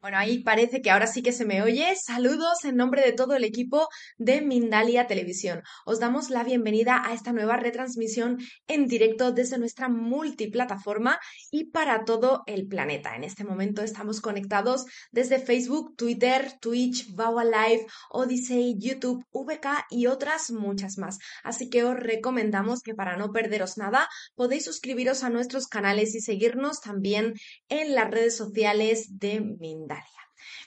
Bueno, ahí parece que ahora sí que se me oye. Saludos en nombre de todo el equipo de Mindalia Televisión. Os damos la bienvenida a esta nueva retransmisión en directo desde nuestra multiplataforma y para todo el planeta. En este momento estamos conectados desde Facebook, Twitter, Twitch, Bawa Live, Odyssey, YouTube, VK y otras muchas más. Así que os recomendamos que para no perderos nada podéis suscribiros a nuestros canales y seguirnos también en las redes sociales de Mindalia.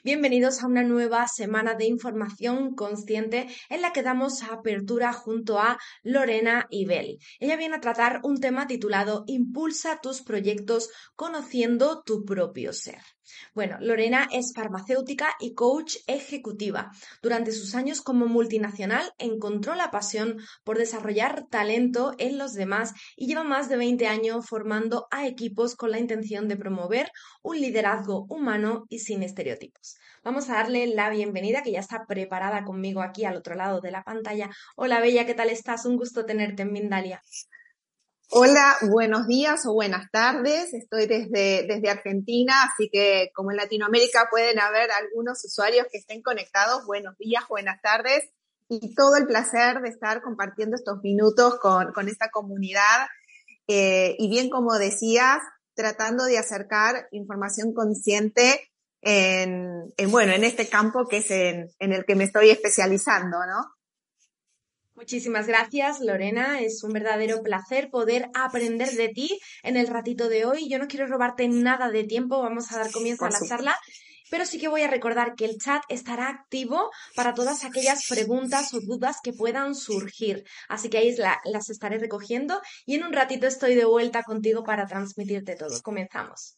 Bienvenidos a una nueva semana de información consciente en la que damos apertura junto a Lorena Ibel. Ella viene a tratar un tema titulado Impulsa tus proyectos conociendo tu propio ser. Bueno, Lorena es farmacéutica y coach ejecutiva. Durante sus años como multinacional encontró la pasión por desarrollar talento en los demás y lleva más de 20 años formando a equipos con la intención de promover un liderazgo humano y sin estereotipos. Vamos a darle la bienvenida que ya está preparada conmigo aquí al otro lado de la pantalla. Hola Bella, ¿qué tal estás? Un gusto tenerte en Mindalia. Hola, buenos días o buenas tardes. Estoy desde, desde Argentina, así que como en Latinoamérica pueden haber algunos usuarios que estén conectados. Buenos días, buenas tardes y todo el placer de estar compartiendo estos minutos con, con esta comunidad. Eh, y bien como decías, tratando de acercar información consciente en, en, bueno, en este campo que es en, en el que me estoy especializando, ¿no? Muchísimas gracias, Lorena. Es un verdadero placer poder aprender de ti en el ratito de hoy. Yo no quiero robarte nada de tiempo, vamos a dar comienzo a la charla, pero sí que voy a recordar que el chat estará activo para todas aquellas preguntas o dudas que puedan surgir. Así que ahí las estaré recogiendo y en un ratito estoy de vuelta contigo para transmitirte todo. Comenzamos.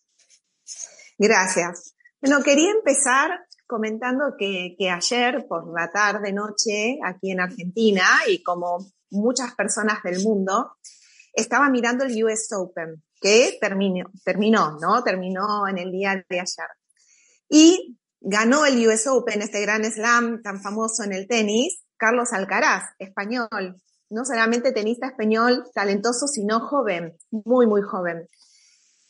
Gracias. Bueno, quería empezar comentando que, que ayer por la tarde, noche, aquí en Argentina, y como muchas personas del mundo, estaba mirando el US Open, que terminó, terminó, ¿no? Terminó en el día de ayer. Y ganó el US Open, este gran slam tan famoso en el tenis, Carlos Alcaraz, español. No solamente tenista español talentoso, sino joven, muy, muy joven.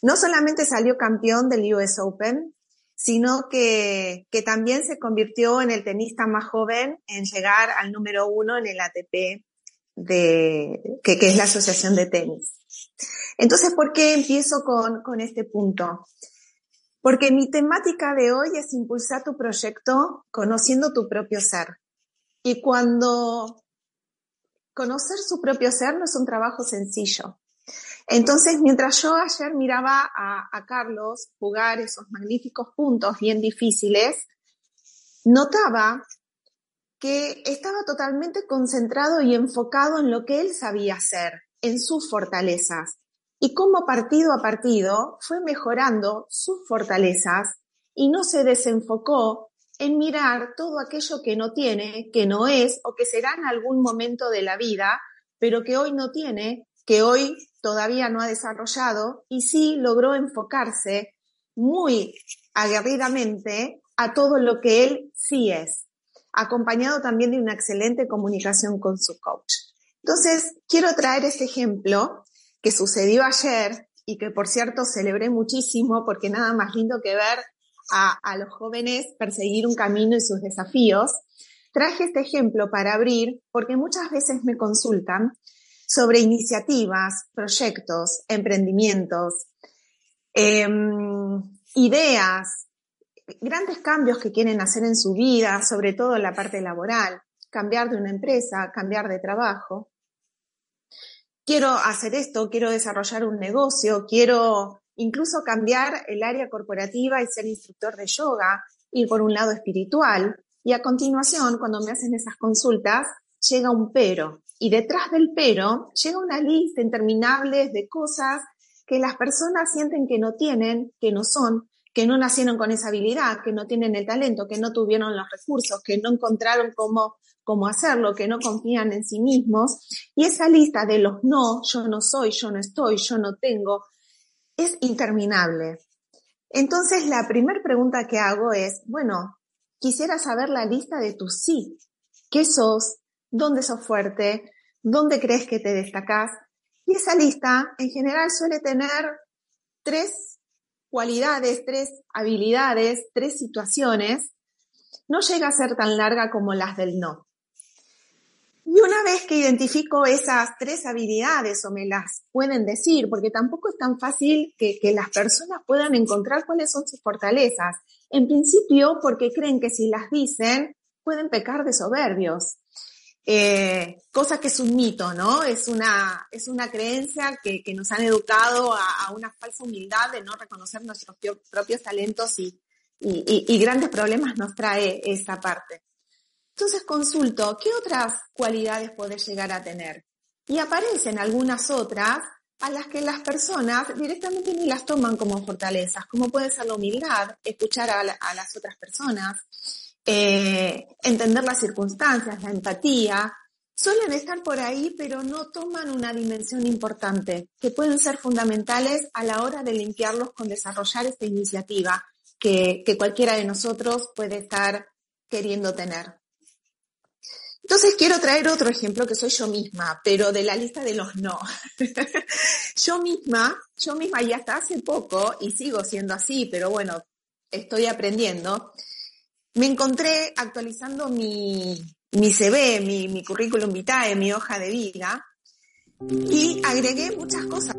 No solamente salió campeón del US Open, sino que, que también se convirtió en el tenista más joven en llegar al número uno en el ATP, de, que, que es la Asociación de Tenis. Entonces, ¿por qué empiezo con, con este punto? Porque mi temática de hoy es impulsar tu proyecto conociendo tu propio ser. Y cuando conocer su propio ser no es un trabajo sencillo. Entonces, mientras yo ayer miraba a, Carlos jugar esos magníficos puntos bien difíciles, notaba que estaba totalmente concentrado y enfocado en lo que él sabía hacer, en sus fortalezas, y cómo partido a partido fue mejorando sus fortalezas y no se desenfocó en mirar todo aquello que no tiene, que no es o que será en algún momento de la vida, pero que hoy no tiene que hoy todavía no ha desarrollado y sí logró enfocarse muy aguerridamente a todo lo que él sí es, acompañado también de una excelente comunicación con su coach. Entonces, quiero traer este ejemplo que sucedió ayer y que por cierto celebré muchísimo porque nada más lindo que ver a, a los jóvenes perseguir un camino y sus desafíos. Traje este ejemplo para abrir porque muchas veces me consultan sobre iniciativas, proyectos, emprendimientos, eh, ideas, grandes cambios que quieren hacer en su vida, sobre todo en la parte laboral, cambiar de una empresa, cambiar de trabajo. Quiero hacer esto, quiero desarrollar un negocio, quiero incluso cambiar el área corporativa y ser instructor de yoga, ir por un lado espiritual. Y a continuación, cuando me hacen esas consultas, llega un pero. Y detrás del pero llega una lista interminable de cosas que las personas sienten que no tienen, que no son, que no nacieron con esa habilidad, que no tienen el talento, que no tuvieron los recursos, que no encontraron cómo, cómo hacerlo, que no confían en sí mismos. Y esa lista de los no, yo no soy, yo no estoy, yo no tengo, es interminable. Entonces, la primera pregunta que hago es, bueno, quisiera saber la lista de tus sí. ¿Qué sos? dónde sos fuerte, dónde crees que te destacás. Y esa lista en general suele tener tres cualidades, tres habilidades, tres situaciones, no llega a ser tan larga como las del no. Y una vez que identifico esas tres habilidades o me las pueden decir, porque tampoco es tan fácil que, las personas puedan encontrar cuáles son sus fortalezas. En principio, porque creen que si las dicen, pueden pecar de soberbios. Eh, cosa que es un mito, ¿no? Es una, es una creencia que, nos han educado a, una falsa humildad de no reconocer nuestros propios talentos y, y grandes problemas nos trae esa parte. Entonces consulto, ¿qué otras cualidades puede llegar a tener? Y aparecen algunas otras a las que las personas directamente ni las toman como fortalezas, como puede ser la humildad, escuchar a, las otras personas, eh, entender las circunstancias, la empatía, suelen estar por ahí, pero no toman una dimensión importante, que pueden ser fundamentales a la hora de limpiarlos con desarrollar esta iniciativa que cualquiera de nosotros puede estar queriendo tener. Entonces quiero traer otro ejemplo que soy yo misma, pero de la lista de los no. yo misma, yo misma y hasta hace poco, y sigo siendo así, pero bueno, estoy aprendiendo, me encontré actualizando mi, mi CV, mi, currículum vitae, mi hoja de vida, y agregué muchas cosas.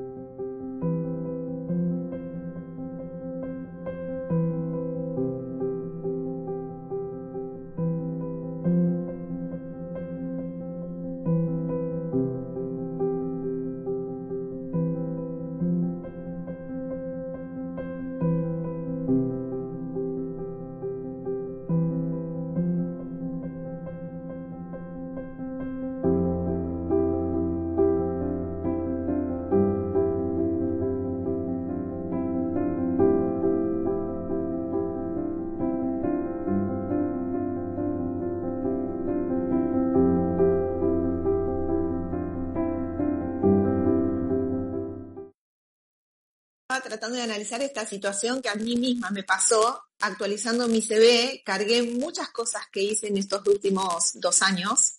De analizar esta situación que a mí misma me pasó actualizando mi CV, cargué muchas cosas que hice en estos últimos dos años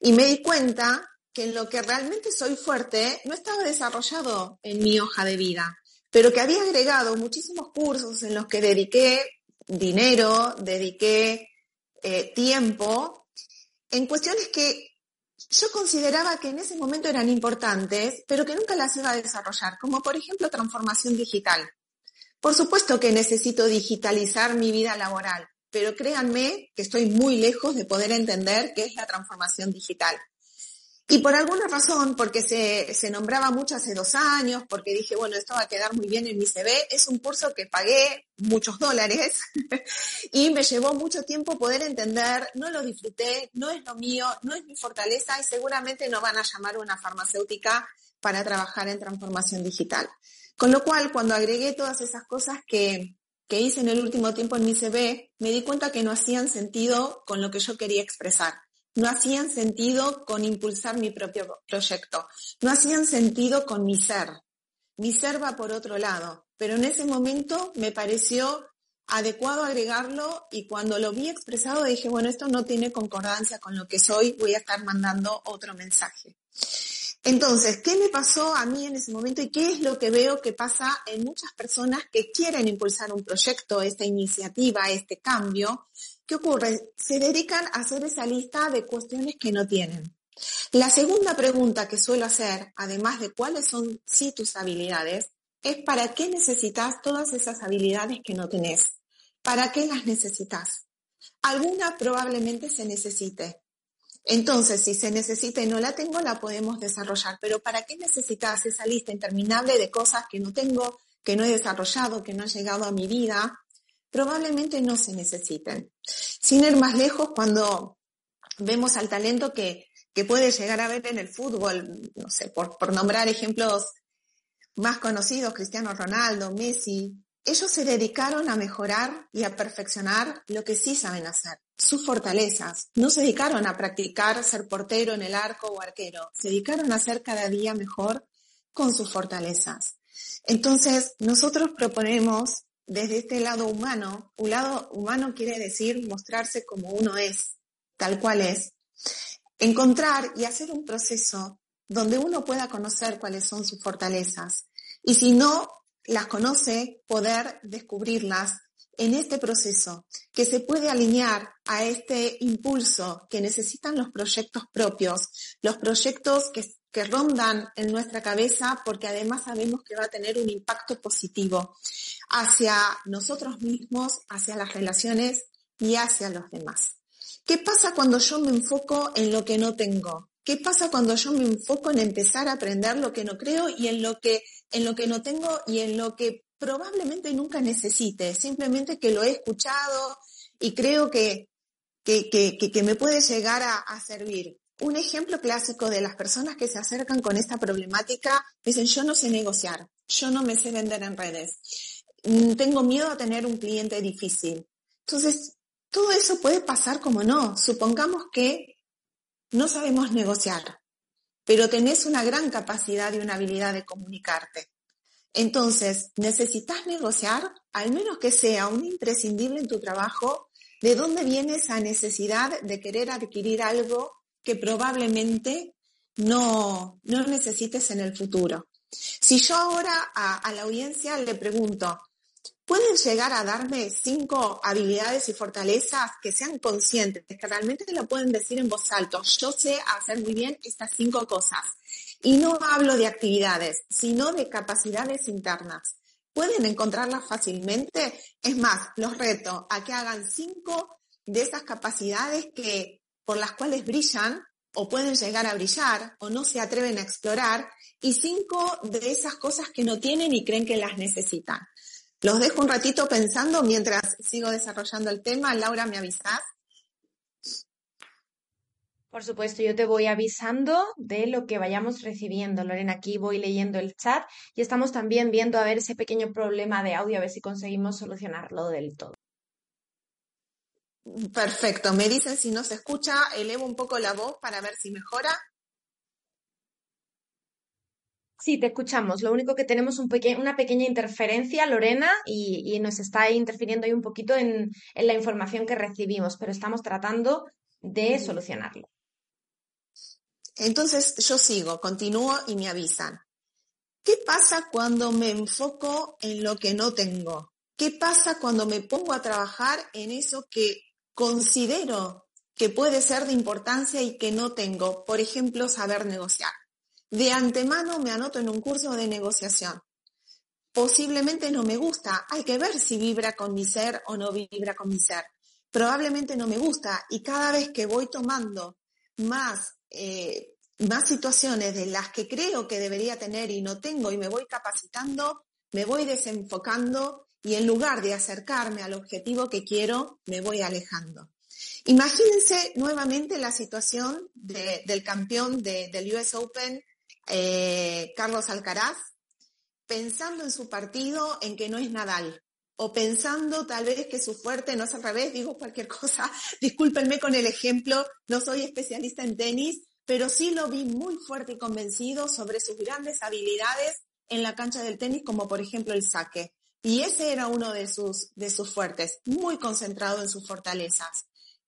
y me di cuenta que en lo que realmente soy fuerte no estaba desarrollado en mi hoja de vida, pero que había agregado muchísimos cursos en los que dediqué dinero, dediqué eh, tiempo en cuestiones que yo consideraba que en ese momento eran importantes, pero que nunca las iba a desarrollar, como por ejemplo transformación digital. Por supuesto que necesito digitalizar mi vida laboral, pero créanme que estoy muy lejos de poder entender qué es la transformación digital. Y por alguna razón, porque se, se, nombraba mucho hace dos años, porque dije, bueno, esto va a quedar muy bien en mi CV, es un curso que pagué muchos dólares y me llevó mucho tiempo poder entender, no lo disfruté, no es lo mío, no es mi fortaleza y seguramente no van a llamar una farmacéutica para trabajar en transformación digital. Con lo cual, cuando agregué todas esas cosas que, que hice en el último tiempo en mi CV, me di cuenta que no hacían sentido con lo que yo quería expresar no hacían sentido con impulsar mi propio proyecto, no hacían sentido con mi ser. Mi ser va por otro lado, pero en ese momento me pareció adecuado agregarlo y cuando lo vi expresado dije, bueno, esto no tiene concordancia con lo que soy, voy a estar mandando otro mensaje. Entonces, ¿qué me pasó a mí en ese momento y qué es lo que veo que pasa en muchas personas que quieren impulsar un proyecto, esta iniciativa, este cambio, ¿Qué ocurre? Se dedican a hacer esa lista de cuestiones que no tienen. La segunda pregunta que suelo hacer, además de cuáles son sí tus habilidades, es ¿para qué necesitas todas esas habilidades que no tenés? ¿Para qué las necesitas? Alguna probablemente se necesite. Entonces, si se necesita y no la tengo, la podemos desarrollar. Pero ¿para qué necesitas esa lista interminable de cosas que no tengo, que no he desarrollado, que no han llegado a mi vida? Probablemente no se necesiten. Sin ir más lejos, cuando vemos al talento que, que puede llegar a ver en el fútbol, no sé, por, por nombrar ejemplos más conocidos, Cristiano Ronaldo, Messi, ellos se dedicaron a mejorar y a perfeccionar lo que sí saben hacer, sus fortalezas. No se dedicaron a practicar ser portero en el arco o arquero, se dedicaron a ser cada día mejor con sus fortalezas. Entonces, nosotros proponemos desde este lado humano, un lado humano quiere decir mostrarse como uno es, tal cual es, encontrar y hacer un proceso donde uno pueda conocer cuáles son sus fortalezas. Y si no las conoce, poder descubrirlas en este proceso, que se puede alinear a este impulso que necesitan los proyectos propios, los proyectos que, rondan en nuestra cabeza porque además sabemos que va a tener un impacto positivo hacia nosotros mismos, hacia las relaciones y hacia los demás. ¿Qué pasa cuando yo me enfoco en lo que no tengo? ¿Qué pasa cuando yo me enfoco en empezar a aprender lo que no creo y en lo que, en lo que no tengo y en lo que probablemente nunca necesite? Simplemente que lo he escuchado y creo que, que, que, que me puede llegar a, a servir. Un ejemplo clásico de las personas que se acercan con esta problemática dicen, yo no sé negociar, yo no me sé vender en redes, tengo miedo a tener un cliente difícil. Entonces, todo eso puede pasar como no. Supongamos que no sabemos negociar, pero tenés una gran capacidad y una habilidad de comunicarte. Entonces, necesitas negociar, al menos que sea un imprescindible en tu trabajo, de dónde viene esa necesidad de querer adquirir algo que probablemente no, no necesites en el futuro. Si yo ahora a la audiencia le pregunto, pueden llegar a darme cinco habilidades y fortalezas que sean conscientes, que realmente lo pueden decir en voz alta. Yo sé hacer muy bien estas cinco cosas. Y no hablo de actividades, sino de capacidades internas. ¿Pueden encontrarlas fácilmente? Es más, los reto a que hagan cinco de esas capacidades que, por las cuales brillan o pueden llegar a brillar o no se atreven a explorar y cinco de esas cosas que no tienen y creen que las necesitan. Los dejo un ratito pensando mientras sigo desarrollando el tema. Laura, ¿me avisas? Por supuesto, yo te voy avisando de lo que vayamos recibiendo. Lorena, aquí voy leyendo el chat y estamos también viendo a ver ese pequeño problema de audio, a ver si conseguimos solucionarlo del todo. Perfecto. Me dicen si no se escucha, elevo un poco la voz para ver si mejora. Sí, te escuchamos. Lo único que tenemos un peque una pequeña interferencia, Lorena, y, y nos está interfiriendo ahí un poquito en, en, la información que recibimos, pero estamos tratando de solucionarlo. Entonces yo sigo, continúo y me avisan. ¿Qué pasa cuando me enfoco en lo que no tengo? ¿Qué pasa cuando me pongo a trabajar en eso que considero que puede ser de importancia y que no tengo? Por ejemplo, saber negociar. De antemano me anoto en un curso de negociación. Posiblemente no me gusta, hay que ver si vibra con mi ser o no vibra con mi ser. Probablemente no me gusta y cada vez que voy tomando más, eh, más situaciones de las que creo que debería tener y no tengo y me voy capacitando, me voy desenfocando y en lugar de acercarme al objetivo que quiero, me voy alejando. Imagínense nuevamente la situación de, del campeón de, del US Open eh, Carlos Alcaraz, pensando en su partido en que no es Nadal, o pensando tal vez que su fuerte no es al revés, digo cualquier cosa, discúlpenme con el ejemplo, no soy especialista en tenis, pero sí lo vi muy fuerte y convencido sobre sus grandes habilidades en la cancha del tenis, como por ejemplo el saque. Y ese era uno de sus, de sus fuertes, muy concentrado en sus fortalezas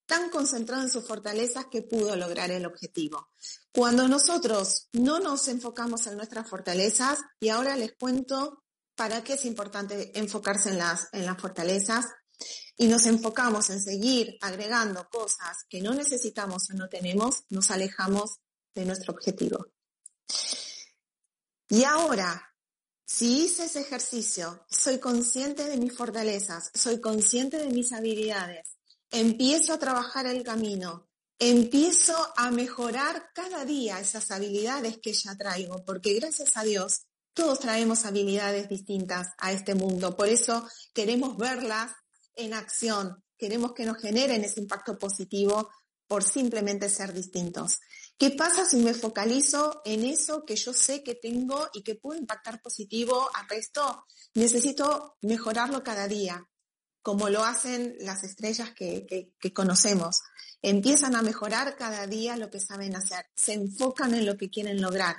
tan concentrado en sus fortalezas que pudo lograr el objetivo. Cuando nosotros no nos enfocamos en nuestras fortalezas, y ahora les cuento para qué es importante enfocarse en las, en las fortalezas, y nos enfocamos en seguir agregando cosas que no necesitamos o no tenemos, nos alejamos de nuestro objetivo. Y ahora, si hice ese ejercicio, soy consciente de mis fortalezas, soy consciente de mis habilidades, empiezo a trabajar el camino, empiezo a mejorar cada día esas habilidades que ya traigo, porque gracias a Dios todos traemos habilidades distintas a este mundo. Por eso queremos verlas en acción, queremos que nos generen ese impacto positivo por simplemente ser distintos. ¿Qué pasa si me focalizo en eso que yo sé que tengo y que puede impactar positivo al resto? Necesito mejorarlo cada día como lo hacen las estrellas que, conocemos. Empiezan a mejorar cada día lo que saben hacer, se enfocan en lo que quieren lograr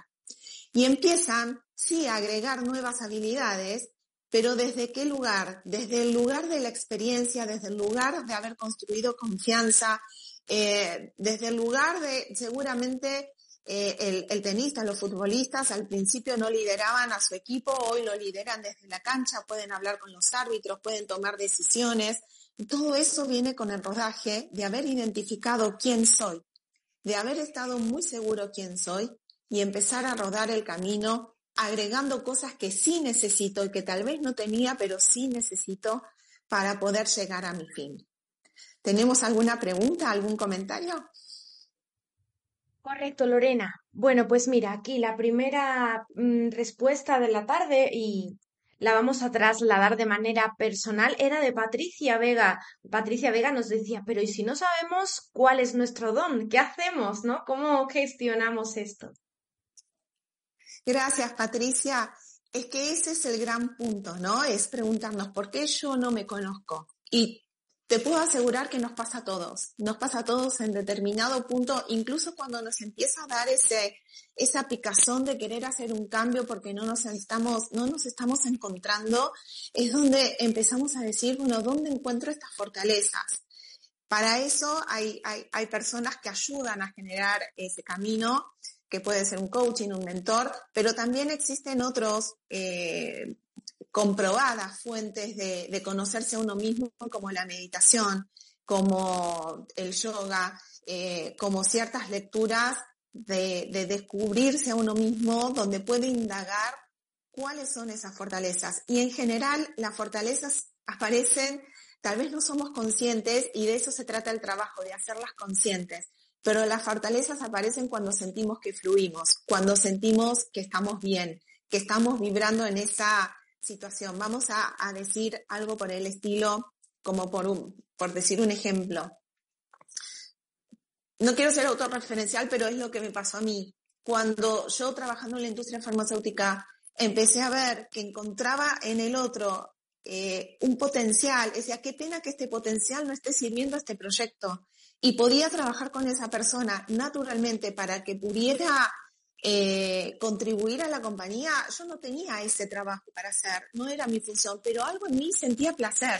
y empiezan, sí, a agregar nuevas habilidades, pero ¿desde qué lugar? Desde el lugar de la experiencia, desde el lugar de haber construido confianza, eh, desde el lugar de seguramente eh, el, tenista, los futbolistas al principio no lideraban a su equipo, hoy lo lideran desde la cancha, pueden hablar con los árbitros, pueden tomar decisiones. todo eso viene con el rodaje de haber identificado quién soy, de haber estado muy seguro quién soy y empezar a rodar el camino agregando cosas que sí necesito y que tal vez no tenía, pero sí necesito para poder llegar a mi fin. ¿Tenemos alguna pregunta, algún comentario? Correcto, Lorena. Bueno, pues mira, aquí la primera mm, respuesta de la tarde y la vamos a trasladar de manera personal era de Patricia Vega. Patricia Vega nos decía, pero ¿y si no sabemos cuál es nuestro don? ¿Qué hacemos? ¿No? ¿Cómo gestionamos esto? Gracias, Patricia. Es que ese es el gran punto, ¿no? Es preguntarnos por qué yo no me conozco. Y te puedo asegurar que nos pasa a todos, nos pasa a todos en determinado punto, incluso cuando nos empieza a dar ese, esa picazón de querer hacer un cambio porque no nos estamos, no nos estamos encontrando, es donde empezamos a decir, bueno, ¿dónde encuentro estas fortalezas? Para eso hay, hay, hay personas que ayudan a generar ese camino, que puede ser un coaching, un mentor, pero también existen otros eh, comprobadas fuentes de, conocerse a uno mismo, como la meditación, como el yoga, eh, como ciertas lecturas de, de, descubrirse a uno mismo, donde puede indagar cuáles son esas fortalezas. Y en general las fortalezas aparecen, tal vez no somos conscientes y de eso se trata el trabajo, de hacerlas conscientes. Pero las fortalezas aparecen cuando sentimos que fluimos, cuando sentimos que estamos bien, que estamos vibrando en esa situación. Vamos a, decir algo por el estilo, como por, un, por decir un ejemplo. No quiero ser autorreferencial, pero es lo que me pasó a mí. Cuando yo trabajando en la industria farmacéutica empecé a ver que encontraba en el otro eh, un potencial, decía, qué pena que este potencial no esté sirviendo a este proyecto. Y podía trabajar con esa persona naturalmente para que pudiera eh, contribuir a la compañía, yo no tenía ese trabajo para hacer, no era mi función, pero algo en mí sentía placer.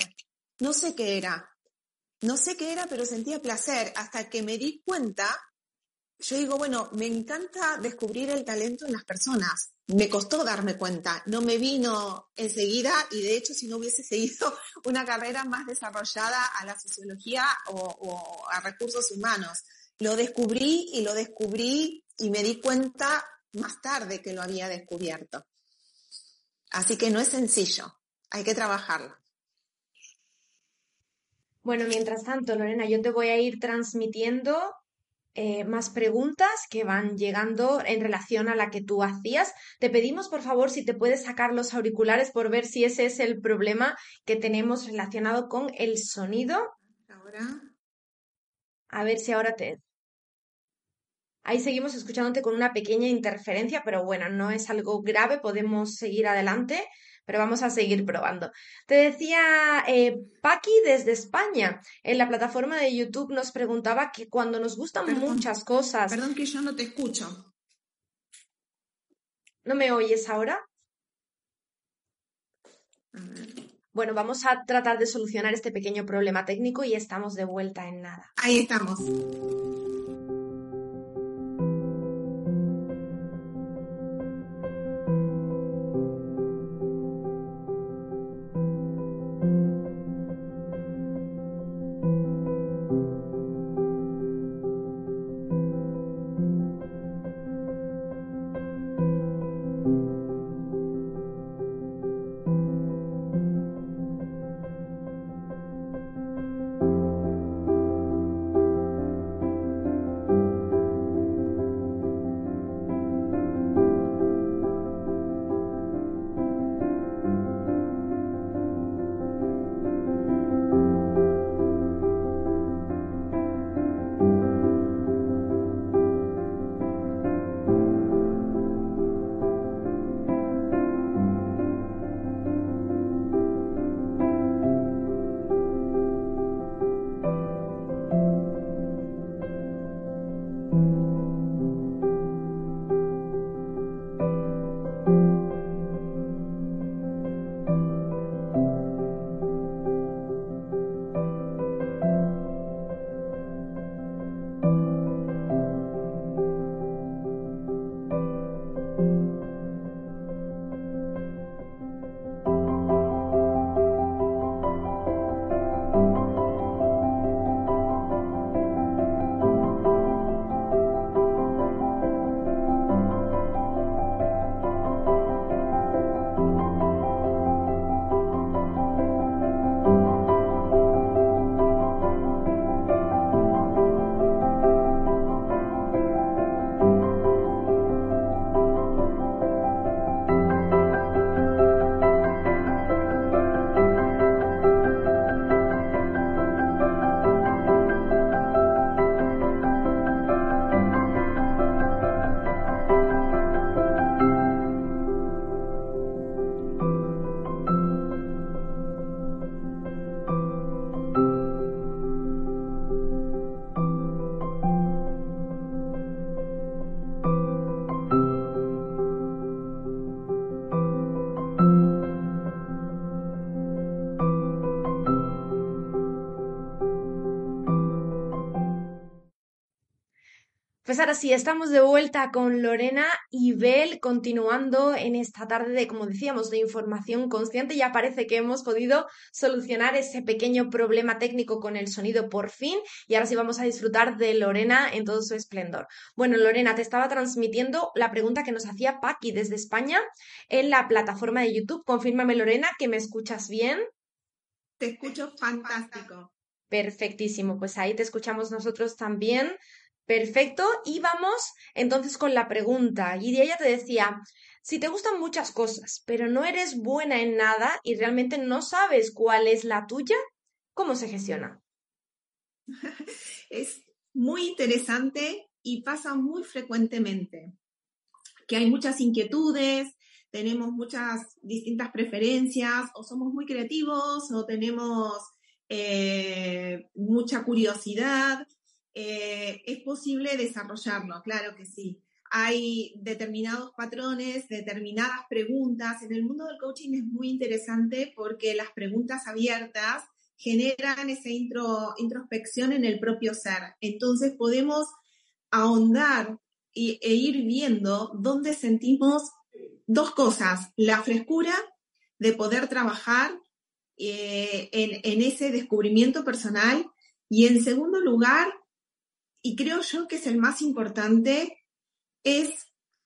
No sé qué era. No sé qué era, pero sentía placer hasta que me di cuenta. Yo digo, bueno, me encanta descubrir el talento en las personas. Me costó darme cuenta, no me vino enseguida y de hecho si no hubiese seguido una carrera más desarrollada a la sociología o a recursos humanos, lo descubrí y lo descubrí y me di cuenta más tarde que lo había descubierto. Así que no es sencillo, hay que trabajarlo. Bueno, mientras tanto, Lorena, yo te voy a ir transmitiendo eh, más preguntas que van llegando en relación a la que tú hacías. Te pedimos, por favor, si te puedes sacar los auriculares por ver si ese es el problema que tenemos relacionado con el sonido. Ahora. A ver si ahora te, Ahí seguimos escuchándote con una pequeña interferencia, pero bueno, no es algo grave, podemos seguir adelante, pero vamos a seguir probando. Te decía eh, Paqui desde España, en la plataforma de YouTube nos preguntaba que cuando nos gustan muchas cosas... Perdón que yo no te escucho. ¿No me oyes ahora? Bueno, vamos a tratar de solucionar este pequeño problema técnico y estamos de vuelta en nada. Ahí estamos. Pues ahora sí, estamos de vuelta con Lorena y Bel, continuando en esta tarde de, como decíamos, de información consciente. Ya parece que hemos podido solucionar ese pequeño problema técnico con el sonido por fin y ahora sí vamos a disfrutar de Lorena en todo su esplendor. Bueno, Lorena, te estaba transmitiendo la pregunta que nos hacía Paqui desde España en la plataforma de YouTube. Confírmame, Lorena, que me escuchas bien. Te escucho fantástico. Perfectísimo, pues ahí te escuchamos nosotros también. Perfecto, y vamos entonces con la pregunta. Y ella te decía, si te gustan muchas cosas, pero no eres buena en nada y realmente no sabes cuál es la tuya, ¿cómo se gestiona? Es muy interesante y pasa muy frecuentemente, que hay muchas inquietudes, tenemos muchas distintas preferencias, o somos muy creativos, o tenemos eh, mucha curiosidad, eh, es posible desarrollarlo, claro que sí. Hay determinados patrones, determinadas preguntas. En el mundo del coaching es muy interesante porque las preguntas abiertas generan esa introspección en el propio ser. Entonces podemos ahondar e ir viendo dónde sentimos dos cosas, la frescura de poder trabajar eh, en ese descubrimiento personal y en segundo lugar, y creo yo que es el más importante, es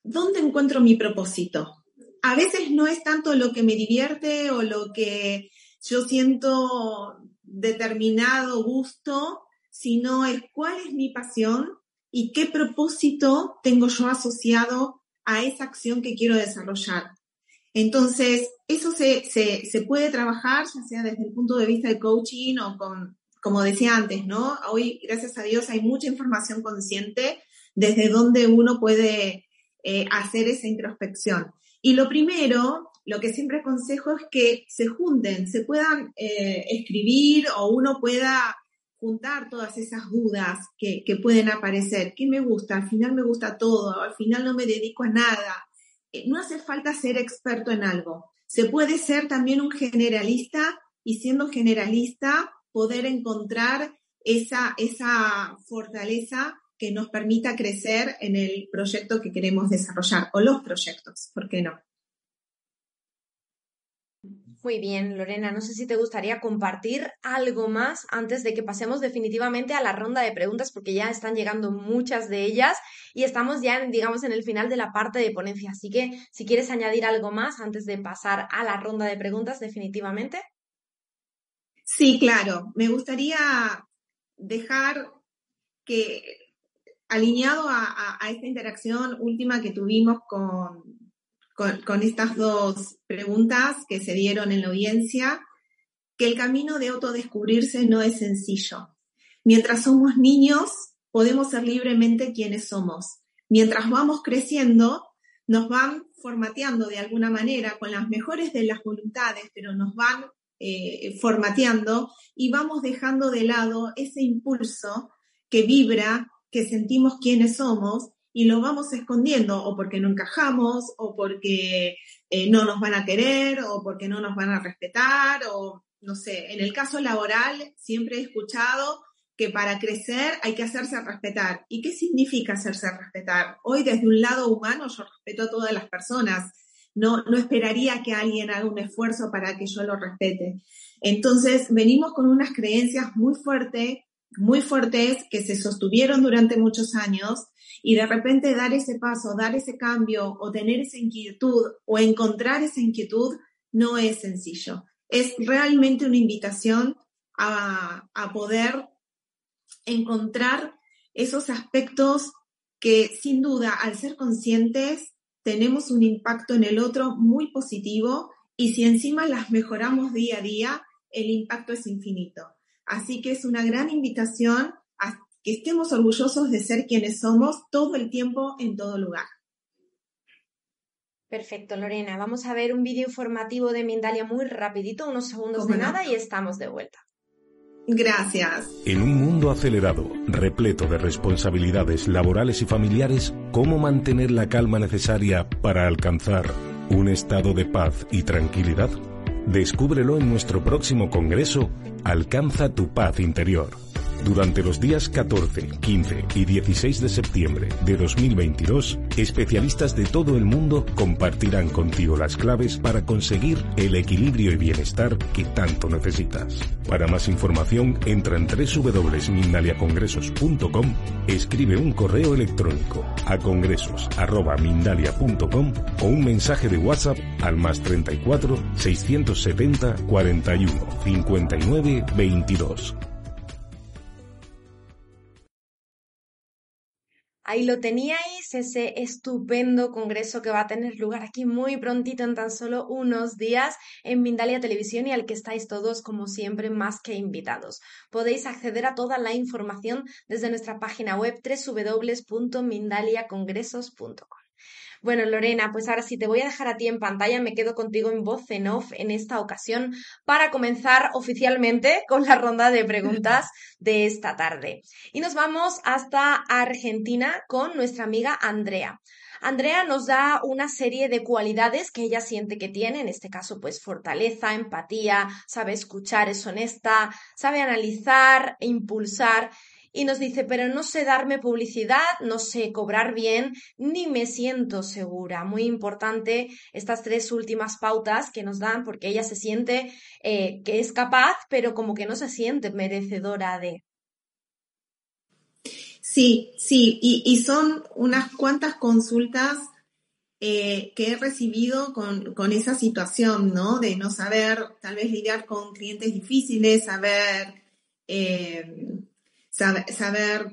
dónde encuentro mi propósito. A veces no es tanto lo que me divierte o lo que yo siento determinado gusto, sino es cuál es mi pasión y qué propósito tengo yo asociado a esa acción que quiero desarrollar. Entonces, eso se, se, se puede trabajar, ya sea desde el punto de vista de coaching o con como decía antes, ¿no? Hoy, gracias a Dios, hay mucha información consciente desde donde uno puede eh, hacer esa introspección. Y lo primero, lo que siempre aconsejo es que se junten, se puedan eh, escribir o uno pueda juntar todas esas dudas que, que, pueden aparecer. ¿Qué me gusta? Al final me gusta todo, al final no me dedico a nada. Eh, no hace falta ser experto en algo. Se puede ser también un generalista y siendo generalista poder encontrar esa, esa fortaleza que nos permita crecer en el proyecto que queremos desarrollar o los proyectos, ¿por qué no? Muy bien, Lorena, no sé si te gustaría compartir algo más antes de que pasemos definitivamente a la ronda de preguntas, porque ya están llegando muchas de ellas y estamos ya, digamos, en el final de la parte de ponencia. Así que si quieres añadir algo más antes de pasar a la ronda de preguntas, definitivamente. Sí, claro. Me gustaría dejar que, alineado a, esta interacción última que tuvimos con, con, estas dos preguntas que se dieron en la audiencia, que el camino de autodescubrirse no es sencillo. Mientras somos niños, podemos ser libremente quienes somos. Mientras vamos creciendo, nos van formateando de alguna manera con las mejores de las voluntades, pero nos van eh, formateando y vamos dejando de lado ese impulso que vibra, que sentimos quiénes somos y lo vamos escondiendo o porque no encajamos o porque eh, no nos van a querer o porque no nos van a respetar o no sé, en el caso laboral siempre he escuchado que para crecer hay que hacerse respetar. ¿Y qué significa hacerse respetar? Hoy desde un lado humano yo respeto a todas las personas, no, no esperaría que alguien haga un esfuerzo para que yo lo respete. Entonces, venimos con unas creencias muy fuertes, muy fuertes, que se sostuvieron durante muchos años, y de repente dar ese paso, dar ese cambio, o tener esa inquietud, o encontrar esa inquietud, no es sencillo. Es realmente una invitación a, a poder encontrar esos aspectos que sin duda, al ser conscientes, tenemos un impacto en el otro muy positivo y si encima las mejoramos día a día, el impacto es infinito. Así que es una gran invitación a que estemos orgullosos de ser quienes somos todo el tiempo, en todo lugar. Perfecto, Lorena. Vamos a ver un vídeo informativo de Mindalia muy rapidito, unos segundos de nada y estamos de vuelta. Gracias. En un mundo acelerado, repleto de responsabilidades laborales y familiares, ¿cómo mantener la calma necesaria para alcanzar un estado de paz y tranquilidad? Descúbrelo en nuestro próximo congreso Alcanza tu paz interior Durante los días 14, 15 y 16 de septiembre de 2022, especialistas de todo el mundo compartirán contigo las claves para conseguir el equilibrio y bienestar que tanto necesitas. Para más información, entra en www.mindaliacongresos.com, escribe un correo electrónico a congresos.mindalia.com o un mensaje de WhatsApp al más 34 670 41 59 22. Ahí lo teníais, ese estupendo congreso que va a tener lugar aquí muy prontito, en tan solo unos días, en Mindalia Televisión y al que estáis todos, como siempre, más que invitados. Podéis acceder a toda la información desde nuestra página web www.mindaliacongresos.com. Bueno, Lorena, pues ahora sí te voy a dejar a ti en pantalla, me quedo contigo en voz en off en esta ocasión para comenzar oficialmente con la ronda de preguntas de esta tarde. Y nos vamos hasta Argentina con nuestra amiga Andrea. Andrea nos da una serie de cualidades que ella siente que tiene, en este caso pues fortaleza, empatía, sabe escuchar, es honesta, sabe analizar e impulsar y nos dice, pero no sé darme publicidad, no sé cobrar bien, ni me siento segura. Muy importante estas tres últimas pautas que nos dan porque ella se siente eh, que es capaz, pero como que no se siente merecedora de. Sí, sí, y, son unas cuantas consultas eh, que he recibido con, con, esa situación, ¿no? De no saber tal vez lidiar con clientes difíciles, saber eh, saber,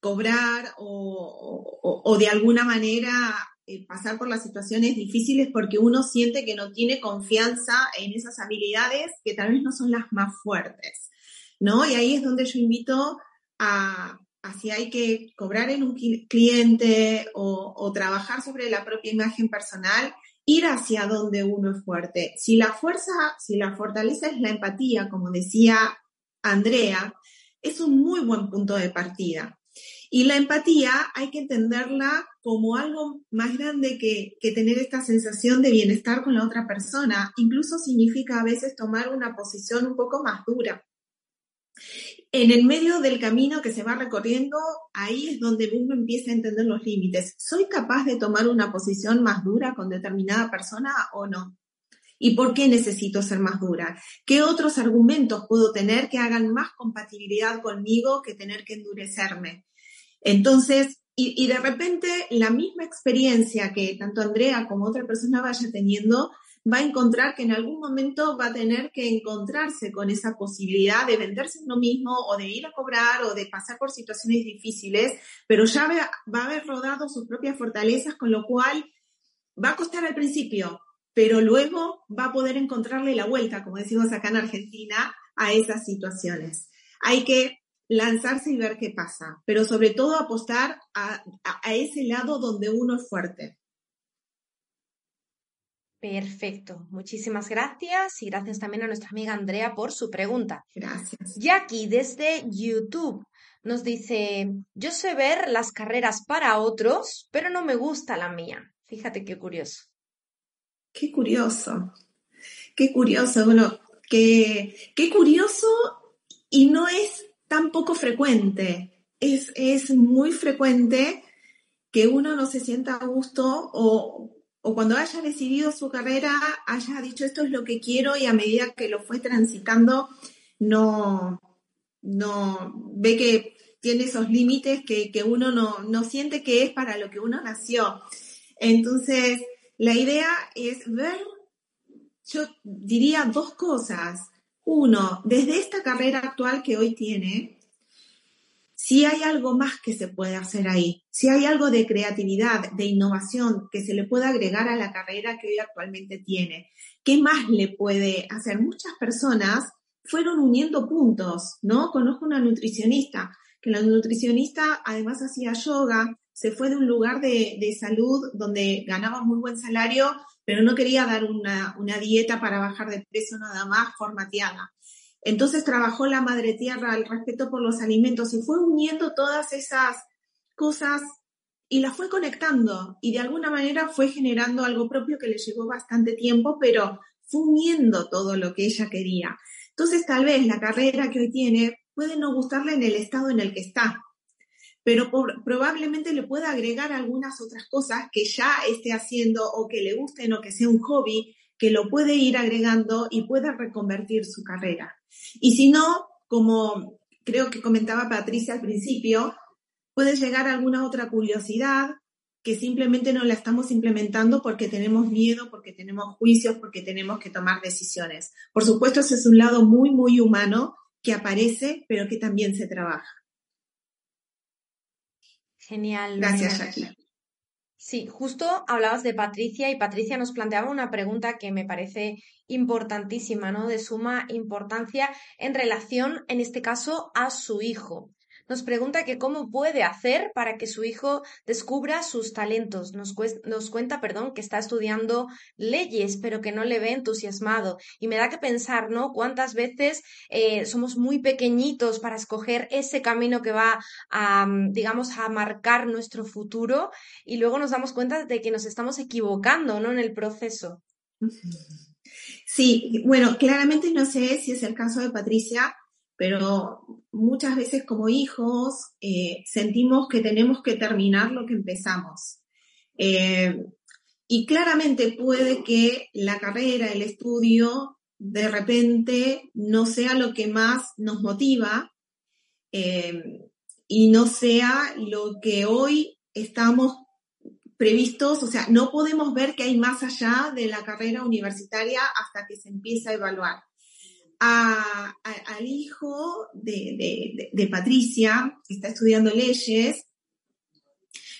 cobrar o, de alguna manera eh, pasar por las situaciones difíciles porque uno siente que no tiene confianza en esas habilidades que tal vez no son las más fuertes, ¿no? Y ahí es donde yo invito a, si hay que cobrar en un cliente o, o trabajar sobre la propia imagen personal, ir hacia donde uno es fuerte. Si la fuerza, si la fortaleza es la empatía, como decía Andrea, es un muy buen punto de partida. Y la empatía hay que entenderla como algo más grande que, tener esta sensación de bienestar con la otra persona. Incluso significa a veces tomar una posición un poco más dura. En el medio del camino que se va recorriendo, ahí es donde uno empieza a entender los límites. ¿Soy capaz de tomar una posición más dura con determinada persona o no? ¿Y por qué necesito ser más dura? ¿Qué otros argumentos puedo tener que hagan más compatibilidad conmigo que tener que endurecerme? Entonces, y, de repente la misma experiencia que tanto Andrea como otra persona vaya teniendo, va a encontrar que en algún momento va a tener que encontrarse con esa posibilidad de venderse uno mismo o de ir a cobrar o de pasar por situaciones difíciles, pero ya va a haber rodado sus propias fortalezas, con lo cual va a costar al principio, pero luego va a poder encontrarle la vuelta, como decimos acá en Argentina, a esas situaciones. Hay que lanzarse y ver qué pasa, pero sobre todo apostar a, ese lado donde uno es fuerte. Perfecto, muchísimas gracias y gracias también a nuestra amiga Andrea por su pregunta. Gracias. Jackie desde YouTube nos dice, yo sé ver las carreras para otros, pero no me gusta la mía. Fíjate qué curioso. Qué curioso, qué curioso, bueno, qué, qué curioso y no es tan poco frecuente. Es, es muy frecuente que uno no se sienta a gusto o, o cuando haya decidido su carrera haya dicho esto es lo que quiero y a medida que lo fue transitando no, no ve que tiene esos límites que, que uno no, no siente que es para lo que uno nació. Entonces, la idea es ver, yo diría dos cosas. Uno, desde esta carrera actual que hoy tiene, si hay algo más que se puede hacer ahí, si hay algo de creatividad, de innovación que se le puede agregar a la carrera que hoy actualmente tiene, ¿qué más le puede hacer? Muchas personas fueron uniendo puntos, ¿no? Conozco una nutricionista, que la nutricionista además hacía yoga, se fue de un lugar de, salud donde ganaba muy buen salario, pero no quería dar una, dieta para bajar de peso nada más formateada. Entonces trabajó la madre tierra, el respeto por los alimentos y fue uniendo todas esas cosas y las fue conectando y de alguna manera fue generando algo propio que le llevó bastante tiempo, pero fue uniendo todo lo que ella quería. Entonces tal vez la carrera que hoy tiene puede no gustarle en el estado en el que está, pero probablemente le pueda agregar algunas otras cosas que ya esté haciendo o que le gusten o que sea un hobby, que lo puede ir agregando y pueda reconvertir su carrera. Y si no, como creo que comentaba Patricia al principio, puede llegar alguna otra curiosidad que simplemente no la estamos implementando porque tenemos miedo, porque tenemos juicios, porque tenemos que tomar decisiones. Por supuesto, ese es un lado muy, muy humano que aparece, pero que también se trabaja. Genial. Gracias, Jackie. Sí, justo hablabas de Patricia y Patricia nos planteaba una pregunta que me parece importantísima, ¿no? De suma importancia en relación, en este caso, a su hijo nos pregunta que cómo puede hacer para que su hijo descubra sus talentos. Nos, nos, cuenta, perdón, que está estudiando leyes, pero que no le ve entusiasmado. Y me da que pensar, ¿no? Cuántas veces eh, somos muy pequeñitos para escoger ese camino que va a, digamos, a marcar nuestro futuro y luego nos damos cuenta de que nos estamos equivocando, ¿no? En el proceso. Sí, bueno, claramente no sé si es el caso de Patricia, pero muchas veces como hijos eh, sentimos que tenemos que terminar lo que empezamos. Eh, y claramente puede que la carrera, el estudio, de repente no sea lo que más nos motiva eh, y no sea lo que hoy estamos previstos, o sea, no podemos ver que hay más allá de la carrera universitaria hasta que se empieza a evaluar al hijo de, Patricia, que está estudiando leyes,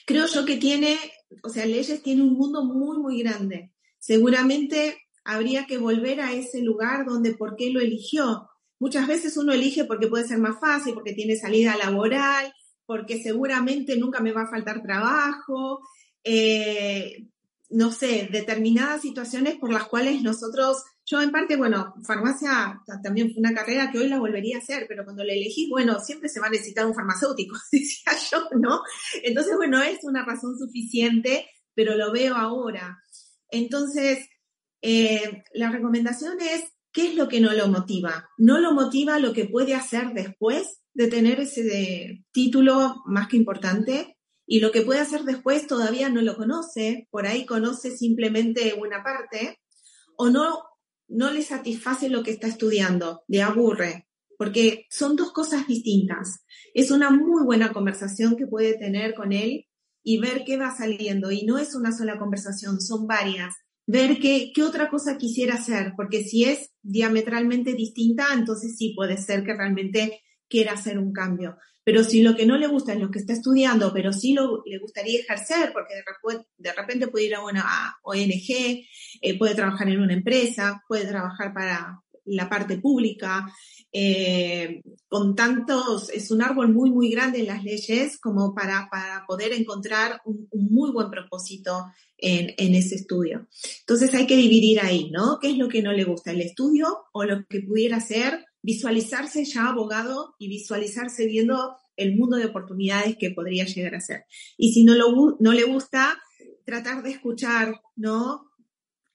creo yo que tiene, o sea, leyes tiene un mundo muy, muy grande. Seguramente habría que volver a ese lugar donde por qué lo eligió. Muchas veces uno elige porque puede ser más fácil, porque tiene salida laboral, porque seguramente nunca me va a faltar trabajo, eh, no sé, determinadas situaciones por las cuales nosotros yo en parte, bueno, farmacia también fue una carrera que hoy la volvería a hacer, pero cuando la elegí, bueno, siempre se va a necesitar un farmacéutico, decía yo, ¿no? Entonces, bueno, es una razón suficiente, pero lo veo ahora. Entonces, eh, la recomendación es, ¿qué es lo que no lo motiva? No lo motiva lo que puede hacer después de tener ese título más que importante, y lo que puede hacer después todavía no lo conoce, por ahí conoce simplemente una parte, o no no le satisface lo que está estudiando, le aburre, porque son dos cosas distintas. Es una muy buena conversación que puede tener con él y ver qué va saliendo. Y no es una sola conversación, son varias. Ver qué, qué otra cosa quisiera hacer, porque si es diametralmente distinta, entonces sí puede ser que realmente quiera hacer un cambio. Pero si lo que no le gusta es lo que está estudiando, pero sí lo, le gustaría ejercer, porque de, repente, puede ir a una ONG, eh, puede trabajar en una empresa, puede trabajar para la parte pública, eh, con tantos, es un árbol muy, muy grande en las leyes como para, para poder encontrar un, un muy buen propósito en, en, ese estudio. Entonces hay que dividir ahí, ¿no? ¿Qué es lo que no le gusta? ¿El estudio o lo que pudiera ser visualizarse ya abogado y visualizarse viendo el mundo de oportunidades que podría llegar a ser. Y si no, lo, no le gusta, tratar de escuchar, ¿no?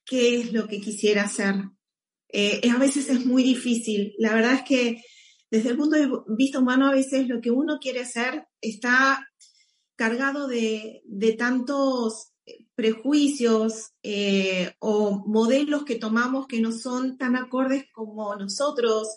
¿Qué es lo que quisiera hacer? Eh, a veces es muy difícil. La verdad es que desde el punto de vista humano, a veces lo que uno quiere hacer está cargado de, de tantos prejuicios eh, o modelos que tomamos que no son tan acordes como nosotros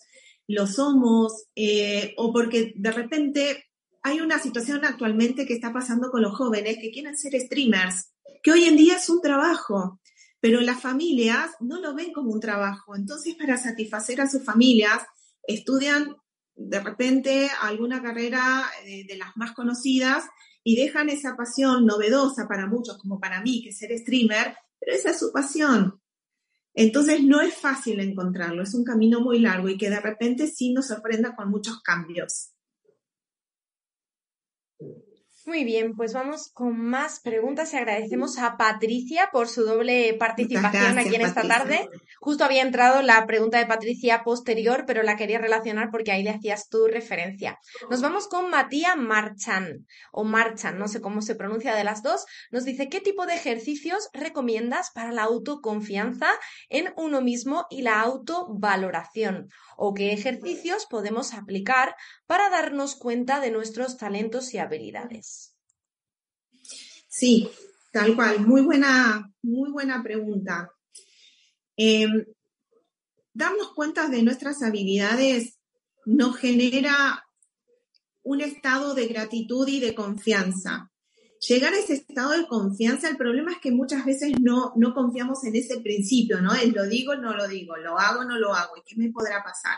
lo somos, eh, o porque de repente hay una situación actualmente que está pasando con los jóvenes que quieren ser streamers, que hoy en día es un trabajo, pero las familias no lo ven como un trabajo. Entonces, para satisfacer a sus familias, estudian de repente alguna carrera de, eh, de las más conocidas y dejan esa pasión novedosa para muchos, como para mí, que es ser streamer, pero esa es su pasión. Entonces no es fácil encontrarlo, es un camino muy largo y que de repente sí nos sorprenda con muchos cambios. Muy bien, pues vamos con más preguntas y agradecemos a Patricia por su doble participación aquí en esta tarde. Justo había entrado la pregunta de Patricia posterior, pero la quería relacionar porque ahí le hacías tu referencia. Nos vamos con Matías Marchan, o Marchan, no sé cómo se pronuncia de las dos. Nos dice, ¿qué tipo de ejercicios recomiendas para la autoconfianza en uno mismo y la autovaloración? ¿O qué ejercicios podemos aplicar para darnos cuenta de nuestros talentos y habilidades? Sí, tal cual. Muy buena, muy buena pregunta. Em, darnos cuenta de nuestras habilidades nos genera un estado de gratitud y de confianza. Llegar a ese estado de confianza, el problema es que muchas veces no, no confiamos en ese principio, ¿no? Es lo digo, no lo digo, lo hago, no lo hago, ¿y qué me podrá pasar?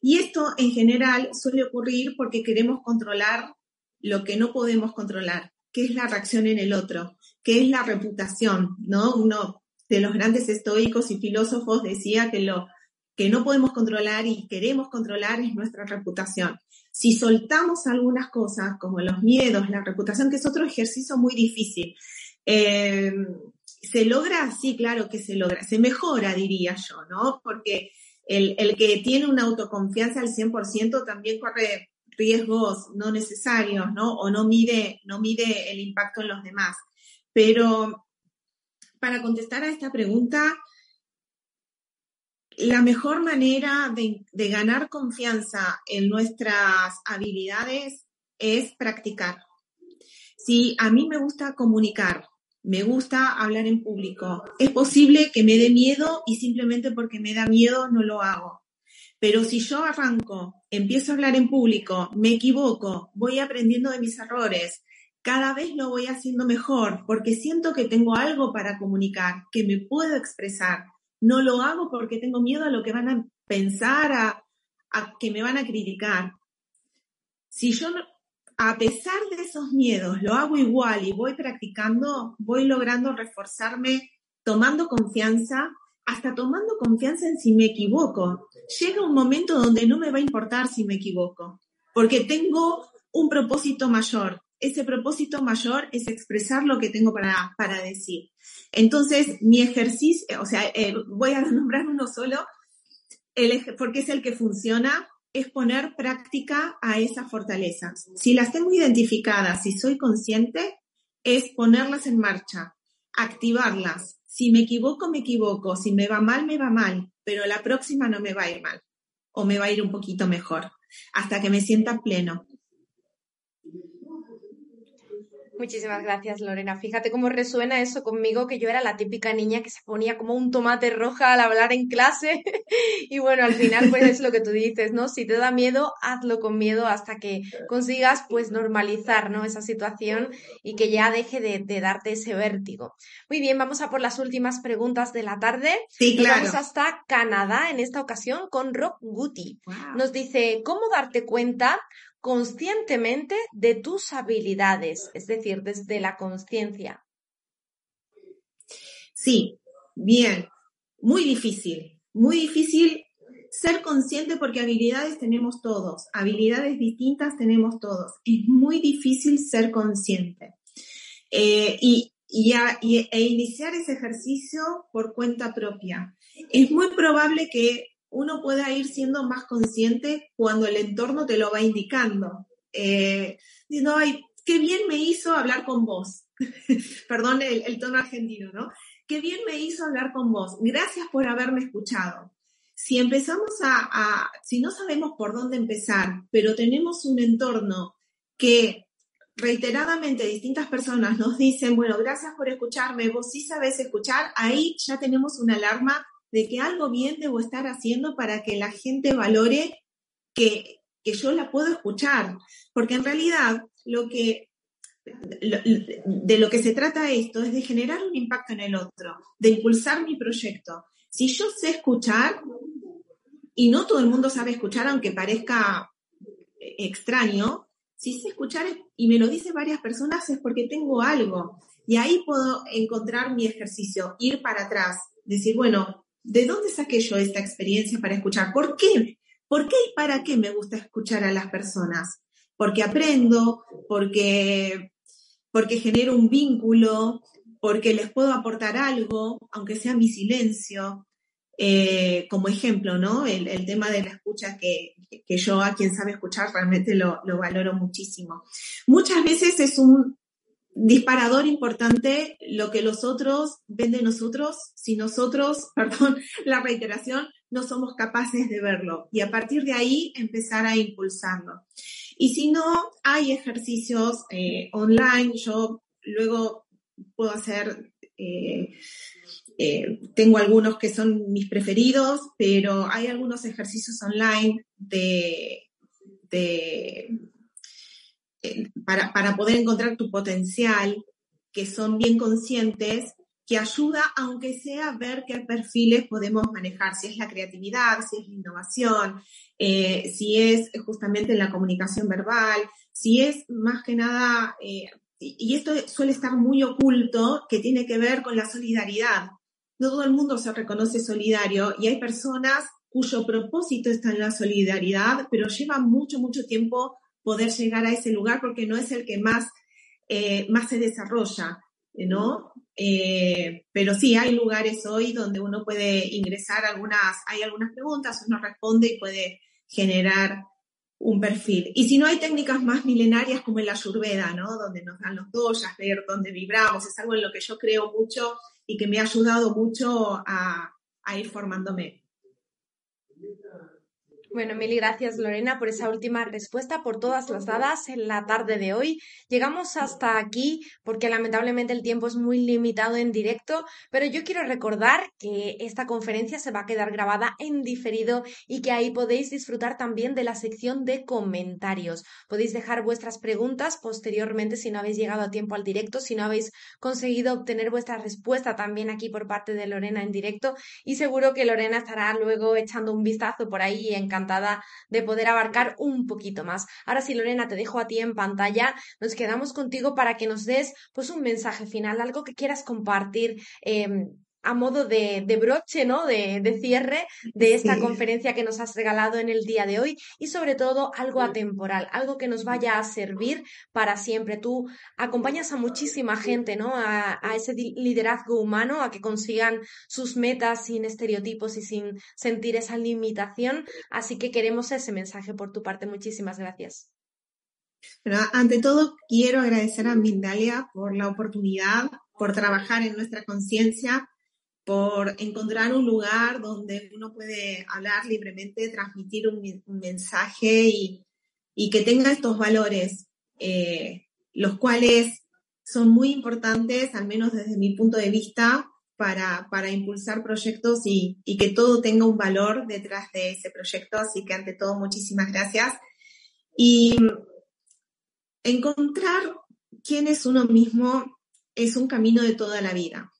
Y esto en general suele ocurrir porque queremos controlar lo que no podemos controlar, que es la reacción en el otro, que es la reputación, ¿no? Uno de los grandes estoicos y filósofos decía que lo que no podemos controlar y queremos controlar es nuestra reputación. Si soltamos algunas cosas como los miedos, la reputación, que es otro ejercicio muy difícil, eh, ¿se logra? Sí, claro que se logra. Se mejora, diría yo, ¿no? Porque el, que tiene una autoconfianza al 100% también corre riesgos no necesarios, ¿no? O no mide, no mide el impacto en los demás. Pero para contestar a esta pregunta, la mejor manera de, de, ganar confianza en nuestras habilidades es practicar. Si a mí me gusta comunicar, me gusta hablar en público. Es posible que me dé miedo y simplemente porque me da miedo no lo hago. Pero si yo arranco, empiezo a hablar en público, me equivoco, voy aprendiendo de mis errores, cada vez lo voy haciendo mejor porque siento que tengo algo para comunicar, que me puedo expresar. No lo hago porque tengo miedo a lo que van a pensar, a, a que me van a criticar. Si yo a pesar de esos miedos, lo hago igual y voy practicando, voy logrando reforzarme, tomando confianza, hasta tomando confianza en si me equivoco. Llega un momento donde no me va a importar si me equivoco, porque tengo un propósito mayor. Ese propósito mayor es expresar lo que tengo para, para decir. Entonces, mi ejercicio, o sea, eh, voy a nombrar uno solo, el, porque es el que funciona, es poner práctica a esas fortalezas. Si las tengo identificadas, si soy consciente, es ponerlas en marcha, activarlas. Si me equivoco, me equivoco. Si me va mal, me va mal. Pero la próxima no me va a ir mal. O me va a ir un poquito mejor. Hasta que me sienta pleno. Muchísimas gracias, Lorena. Fíjate cómo resuena eso conmigo, que yo era la típica niña que se ponía como un tomate roja al hablar en clase. y bueno, al final, pues es lo que tú dices, ¿no? Si te da miedo, hazlo con miedo hasta que consigas, pues, normalizar, ¿no? Esa situación y que ya deje de, darte ese vértigo. Muy bien, vamos a por las últimas preguntas de la tarde. Sí, claro. vamos hasta Canadá en esta ocasión con Rob Guti. Nos dice, ¿cómo darte cuenta conscientemente de tus habilidades, es decir, desde la conciencia. Sí, bien, muy difícil, muy difícil ser consciente porque habilidades tenemos todos, habilidades distintas tenemos todos. Es muy difícil ser consciente. Eh, y, e iniciar ese ejercicio por cuenta propia. Es muy probable que uno pueda ir siendo más consciente cuando el entorno te lo va indicando. Eh, diciendo, ay, qué bien me hizo hablar con vos. Perdón el, tono argentino, ¿no? Qué bien me hizo hablar con vos. Gracias por haberme escuchado. Si empezamos a, si no sabemos por dónde empezar, pero tenemos un entorno que reiteradamente distintas personas nos dicen, bueno, gracias por escucharme, vos sí sabes escuchar, ahí ya tenemos una alarma de que algo bien debo estar haciendo para que la gente valore que, yo la puedo escuchar. Porque en realidad lo que, de lo que se trata esto es de generar un impacto en el otro, de impulsar mi proyecto. Si yo sé escuchar, y no todo el mundo sabe escuchar, aunque parezca extraño, si sé escuchar y me lo dicen varias personas es porque tengo algo. Y ahí puedo encontrar mi ejercicio, ir para atrás, decir, bueno, ¿de dónde saqué yo esta experiencia para escuchar? ¿Por qué? ¿Por qué y para qué me gusta escuchar a las personas? Porque aprendo, porque porque genero un vínculo, porque les puedo aportar algo, aunque sea mi silencio. Eh, como ejemplo, ¿no? El, tema de la escucha que, yo a quien sabe escuchar realmente lo, lo valoro muchísimo. Muchas veces es un disparador importante lo que los otros ven de nosotros si nosotros, perdón, la reiteración, no somos capaces de verlo y a partir de ahí empezar a impulsarlo. Y si no, hay ejercicios eh, online, yo luego puedo hacer, eh, eh, tengo algunos que son mis preferidos, pero hay algunos ejercicios online de, de para, para poder encontrar tu potencial, que son bien conscientes que ayuda, aunque sea a ver qué perfiles podemos manejar, si es la creatividad, si es la innovación, eh, si es justamente la comunicación verbal, si es más que nada, eh, y esto suele estar muy oculto, que tiene que ver con la solidaridad. No todo el mundo se reconoce solidario y hay personas cuyo propósito está en la solidaridad, pero lleva mucho, mucho tiempo poder llegar a ese lugar porque no es el que más, eh, más se desarrolla, ¿no? Eh, pero sí, hay lugares hoy donde uno puede ingresar algunas, hay algunas preguntas, uno responde y puede generar un perfil. Y si no hay técnicas más milenarias como en la Ayurveda, ¿no? Donde nos dan los doyas, ver dónde vibramos, es algo en lo que yo creo mucho y que me ha ayudado mucho a, a ir formándome. Bueno, mil gracias Lorena por esa última respuesta, por todas las dadas en la tarde de hoy. Llegamos hasta aquí porque lamentablemente el tiempo es muy limitado en directo, pero yo quiero recordar que esta conferencia se va a quedar grabada en diferido y que ahí podéis disfrutar también de la sección de comentarios. Podéis dejar vuestras preguntas posteriormente si no habéis llegado a tiempo al directo, si no habéis conseguido obtener vuestra respuesta también aquí por parte de Lorena en directo y seguro que Lorena estará luego echando un vistazo por ahí y de poder abarcar un poquito más. Ahora sí, Lorena, te dejo a ti en pantalla. Nos quedamos contigo para que nos des pues un mensaje final, algo que quieras compartir. Em, a modo de, broche, ¿no? De, cierre de esta conferencia que nos has regalado en el día de hoy y sobre todo algo atemporal, algo que nos vaya a servir para siempre. Tú acompañas a muchísima gente, ¿no? A, a ese liderazgo humano, a que consigan sus metas sin estereotipos y sin sentir esa limitación. Así que queremos ese mensaje por tu parte. Muchísimas gracias. Pero ante todo, quiero agradecer a Mindalia por la oportunidad, por trabajar en nuestra conciencia por encontrar un lugar donde uno puede hablar libremente, transmitir un, mensaje y, que tenga estos valores, eh, los cuales son muy importantes, al menos desde mi punto de vista, para, para impulsar proyectos y, y, que todo tenga un valor detrás de ese proyecto. Así que ante todo, muchísimas gracias. Y encontrar quién es uno mismo es un camino de toda la vida.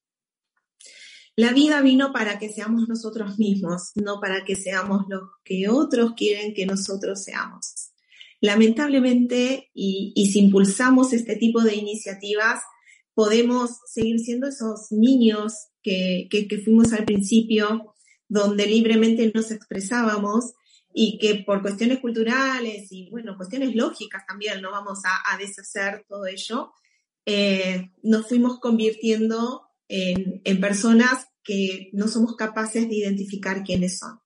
La vida vino para que seamos nosotros mismos, no para que seamos los que otros quieren que nosotros seamos. Lamentablemente, y, si impulsamos este tipo de iniciativas, podemos seguir siendo esos niños que, fuimos al principio, donde libremente nos expresábamos y que por cuestiones culturales y, bueno, cuestiones lógicas también, no vamos a, deshacer todo ello, eh, nos fuimos convirtiendo en, personas que no somos capaces de identificar quiénes son.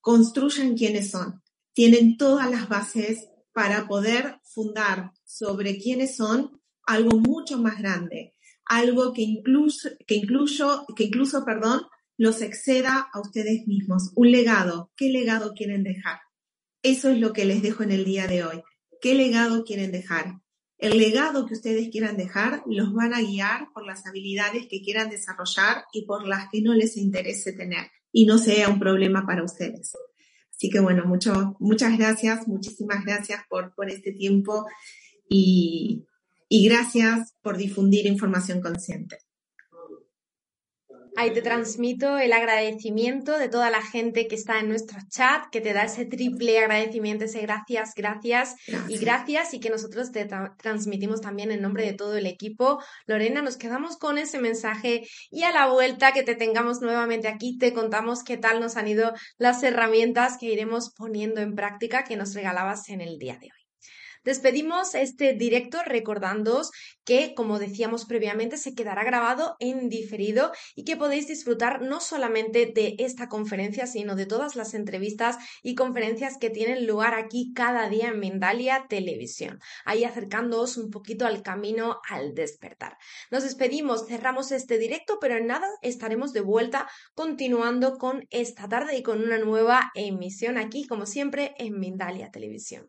Construyan quiénes son. Tienen todas las bases para poder fundar sobre quiénes son algo mucho más grande, algo que incluso, que incluso, que incluso, perdón, los exceda a ustedes mismos. Un legado. ¿Qué legado quieren dejar? Eso es lo que les dejo en el día de hoy. ¿Qué legado quieren dejar? El legado que ustedes quieran dejar los van a guiar por las habilidades que quieran desarrollar y por las que no les interese tener y no sea un problema para ustedes. Así que bueno, mucho, muchas gracias, muchísimas gracias por, por este tiempo y, y gracias por difundir información consciente. Ahí te transmito el agradecimiento de toda la gente que está en nuestro chat, que te da ese triple agradecimiento, ese gracias, gracias, y gracias, y que nosotros te transmitimos también en nombre de todo el equipo. Lorena, nos quedamos con ese mensaje y a la vuelta que te tengamos nuevamente aquí, te contamos qué tal nos han ido las herramientas que iremos poniendo en práctica que nos regalabas en el día de hoy. Despedimos este directo recordándoos que, como decíamos previamente, se quedará grabado en diferido y que podéis disfrutar no solamente de esta conferencia, sino de todas las entrevistas y conferencias que tienen lugar aquí cada día en Mindalia Televisión, ahí acercándoos un poquito al camino al despertar. Nos despedimos, cerramos este directo, pero en nada estaremos de vuelta continuando con esta tarde y con una nueva emisión aquí, como siempre, en Mindalia Televisión.